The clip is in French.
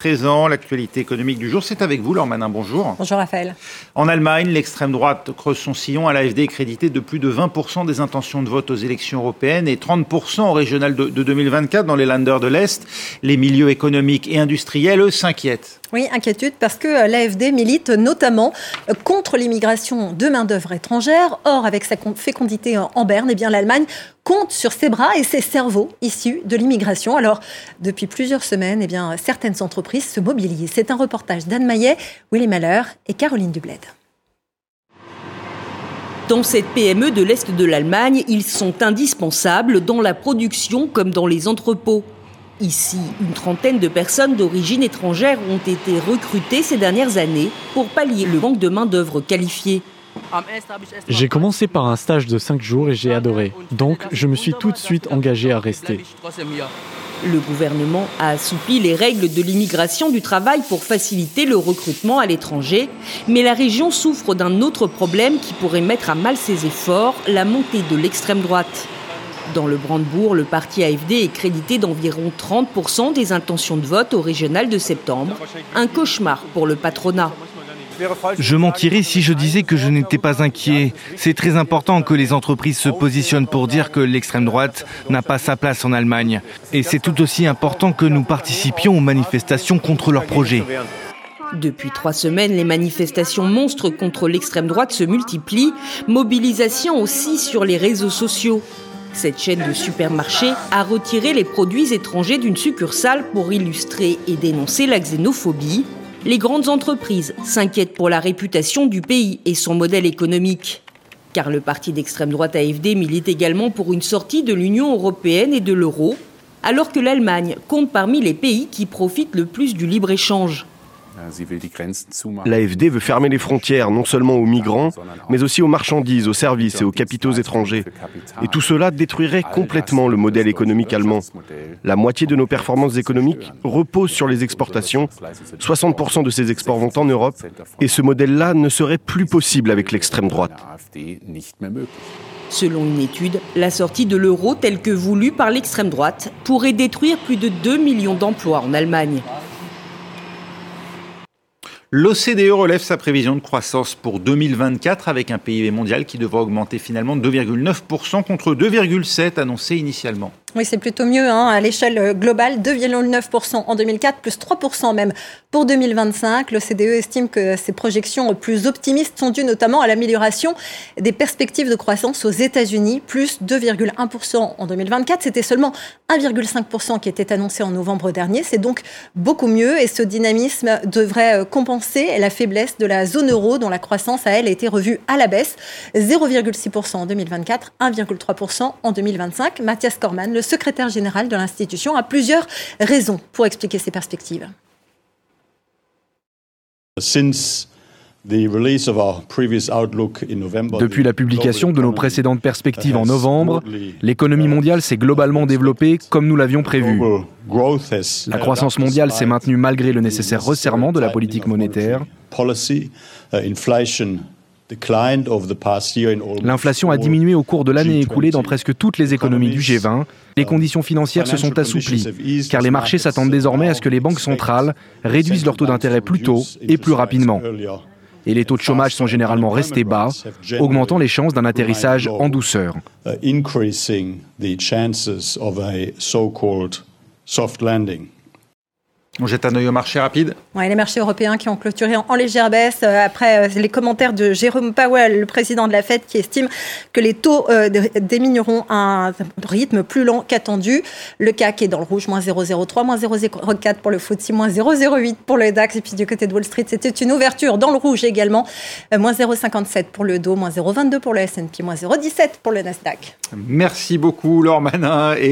Présent, l'actualité économique du jour, c'est avec vous, Laure Manin, bonjour. Bonjour Raphaël. En Allemagne, l'extrême droite creuse son sillon à l'AFD est crédité de plus de 20% des intentions de vote aux élections européennes et 30% au régional de, 2024 dans les Länder de l'Est. Les milieux économiques et industriels, eux, s'inquiètent. Oui, inquiétude parce que euh, l'AFD milite notamment euh, contre l'immigration de main-d'œuvre étrangère. Or, avec sa fécondité en berne, eh bien l'Allemagne compte sur ses bras et ses cerveaux issus de l'immigration. Alors, depuis plusieurs semaines, eh certaines entreprises se mobilisent. C'est un reportage d'Anne Maillet, Willy Malheur et Caroline Dubled. Dans cette PME de l'Est de l'Allemagne, ils sont indispensables dans la production comme dans les entrepôts. Ici, une trentaine de personnes d'origine étrangère ont été recrutées ces dernières années pour pallier le manque de main-d'œuvre qualifiée. J'ai commencé par un stage de 5 jours et j'ai adoré. Donc, je me suis tout de suite engagé à rester. Le gouvernement a assoupli les règles de l'immigration du travail pour faciliter le recrutement à l'étranger, mais la région souffre d'un autre problème qui pourrait mettre à mal ses efforts, la montée de l'extrême droite. Dans le Brandebourg, le parti AFD est crédité d'environ 30% des intentions de vote au régional de septembre. Un cauchemar pour le patronat. Je mentirais si je disais que je n'étais pas inquiet. C'est très important que les entreprises se positionnent pour dire que l'extrême droite n'a pas sa place en Allemagne. Et c'est tout aussi important que nous participions aux manifestations contre leurs projets. Depuis trois semaines, les manifestations monstres contre l'extrême droite se multiplient, mobilisation aussi sur les réseaux sociaux. Cette chaîne de supermarchés a retiré les produits étrangers d'une succursale pour illustrer et dénoncer la xénophobie. Les grandes entreprises s'inquiètent pour la réputation du pays et son modèle économique. Car le parti d'extrême droite AFD milite également pour une sortie de l'Union européenne et de l'euro, alors que l'Allemagne compte parmi les pays qui profitent le plus du libre-échange. L'AFD veut fermer les frontières non seulement aux migrants, mais aussi aux marchandises, aux services et aux capitaux étrangers. Et tout cela détruirait complètement le modèle économique allemand. La moitié de nos performances économiques reposent sur les exportations. 60% de ces exports vont en Europe. Et ce modèle-là ne serait plus possible avec l'extrême droite. Selon une étude, la sortie de l'euro telle que voulue par l'extrême droite pourrait détruire plus de 2 millions d'emplois en Allemagne. L'OCDE relève sa prévision de croissance pour 2024 avec un PIB mondial qui devra augmenter finalement de 2,9% contre 2,7% annoncé initialement. Oui, c'est plutôt mieux hein, à l'échelle globale, 2,9% en 2004, plus 3% même pour 2025. L'OCDE estime que ces projections plus optimistes sont dues notamment à l'amélioration des perspectives de croissance aux États-Unis, plus 2,1% en 2024. C'était seulement 1,5% qui était annoncé en novembre dernier. C'est donc beaucoup mieux et ce dynamisme devrait compenser la faiblesse de la zone euro dont la croissance a, elle, a été revue à la baisse, 0,6% en 2024, 1,3% en 2025. Mathias Corman, le secrétaire général de l'institution, a plusieurs raisons pour expliquer ces perspectives. Depuis la publication de nos précédentes perspectives en novembre, l'économie mondiale s'est globalement développée comme nous l'avions prévu. La croissance mondiale s'est maintenue malgré le nécessaire resserrement de la politique monétaire. L'inflation a diminué au cours de l'année écoulée dans presque toutes les économies du G20. Les conditions financières se sont assouplies, car les marchés s'attendent désormais à ce que les banques centrales réduisent leurs taux d'intérêt plus tôt et plus rapidement. Et les taux de chômage sont généralement restés bas, augmentant les chances d'un atterrissage en douceur. On jette un œil au marché rapide. les marchés européens qui ont clôturé en, légère baisse euh, après euh, les commentaires de Jérôme Powell, le président de la Fed, qui estime que les taux euh, diminueront à un rythme plus lent qu'attendu. Le CAC est dans le rouge, moins 0,03, moins 0,04 pour le FTSE, moins 0,08 pour le DAX. Et puis du côté de Wall Street, c'était une ouverture dans le rouge également, moins 0,57 pour le Dow, moins 0,22 pour le S&P, moins 0,17 pour le Nasdaq. Merci beaucoup, Laure Manin. Et